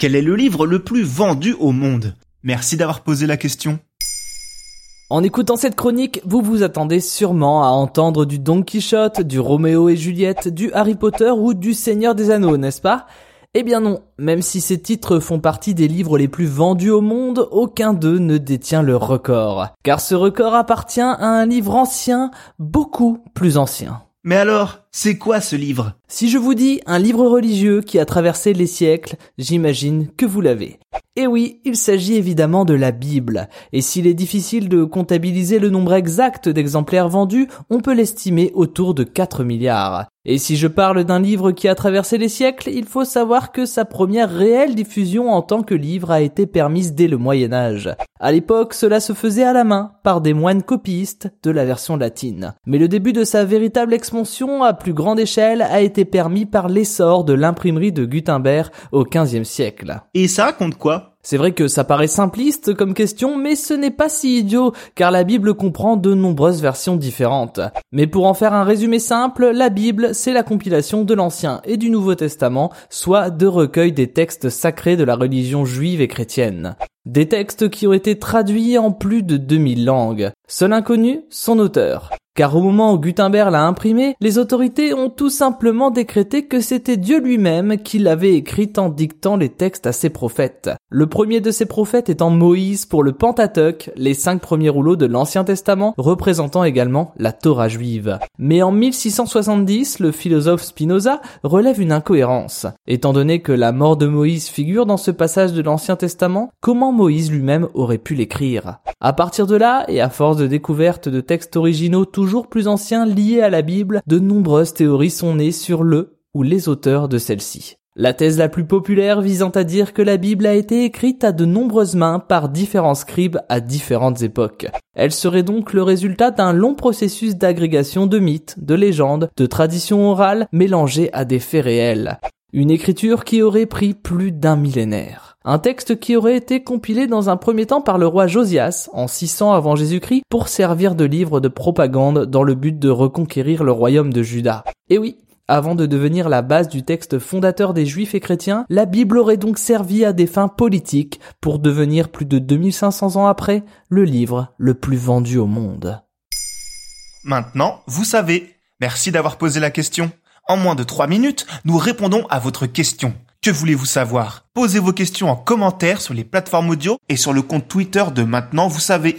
Quel est le livre le plus vendu au monde? Merci d'avoir posé la question. En écoutant cette chronique, vous vous attendez sûrement à entendre du Don Quichotte, du Roméo et Juliette, du Harry Potter ou du Seigneur des Anneaux, n'est-ce pas? Eh bien non, même si ces titres font partie des livres les plus vendus au monde, aucun d'eux ne détient le record. Car ce record appartient à un livre ancien, beaucoup plus ancien. Mais alors, c'est quoi ce livre? Si je vous dis un livre religieux qui a traversé les siècles, j'imagine que vous l'avez. Et oui, il s'agit évidemment de la Bible. Et s'il est difficile de comptabiliser le nombre exact d'exemplaires vendus, on peut l'estimer autour de 4 milliards. Et si je parle d'un livre qui a traversé les siècles, il faut savoir que sa première réelle diffusion en tant que livre a été permise dès le Moyen Âge. À l'époque, cela se faisait à la main, par des moines copistes de la version latine. Mais le début de sa véritable expansion à plus grande échelle a été permis par l'essor de l'imprimerie de Gutenberg au XVe siècle. Et ça raconte quoi? C'est vrai que ça paraît simpliste comme question, mais ce n'est pas si idiot, car la Bible comprend de nombreuses versions différentes. Mais pour en faire un résumé simple, la Bible, c'est la compilation de l'Ancien et du Nouveau Testament, soit de recueils des textes sacrés de la religion juive et chrétienne. Des textes qui ont été traduits en plus de 2000 langues. Seul inconnu, son auteur. Car au moment où Gutenberg l'a imprimé, les autorités ont tout simplement décrété que c'était Dieu lui-même qui l'avait écrit en dictant les textes à ses prophètes. Le premier de ces prophètes étant Moïse pour le Pentateuque, les cinq premiers rouleaux de l'Ancien Testament, représentant également la Torah juive. Mais en 1670, le philosophe Spinoza relève une incohérence. Étant donné que la mort de Moïse figure dans ce passage de l'Ancien Testament, comment Moïse lui-même aurait pu l'écrire? À partir de là, et à force de découverte de textes originaux toujours plus anciens liés à la Bible, de nombreuses théories sont nées sur le ou les auteurs de celle-ci. La thèse la plus populaire visant à dire que la Bible a été écrite à de nombreuses mains par différents scribes à différentes époques. Elle serait donc le résultat d'un long processus d'agrégation de mythes, de légendes, de traditions orales mélangées à des faits réels. Une écriture qui aurait pris plus d'un millénaire. Un texte qui aurait été compilé dans un premier temps par le roi Josias en 600 avant Jésus-Christ pour servir de livre de propagande dans le but de reconquérir le royaume de Juda. Et oui, avant de devenir la base du texte fondateur des juifs et chrétiens, la Bible aurait donc servi à des fins politiques pour devenir plus de 2500 ans après le livre le plus vendu au monde. Maintenant, vous savez. Merci d'avoir posé la question. En moins de 3 minutes, nous répondons à votre question. Que voulez-vous savoir? Posez vos questions en commentaire sur les plateformes audio et sur le compte Twitter de Maintenant, vous savez.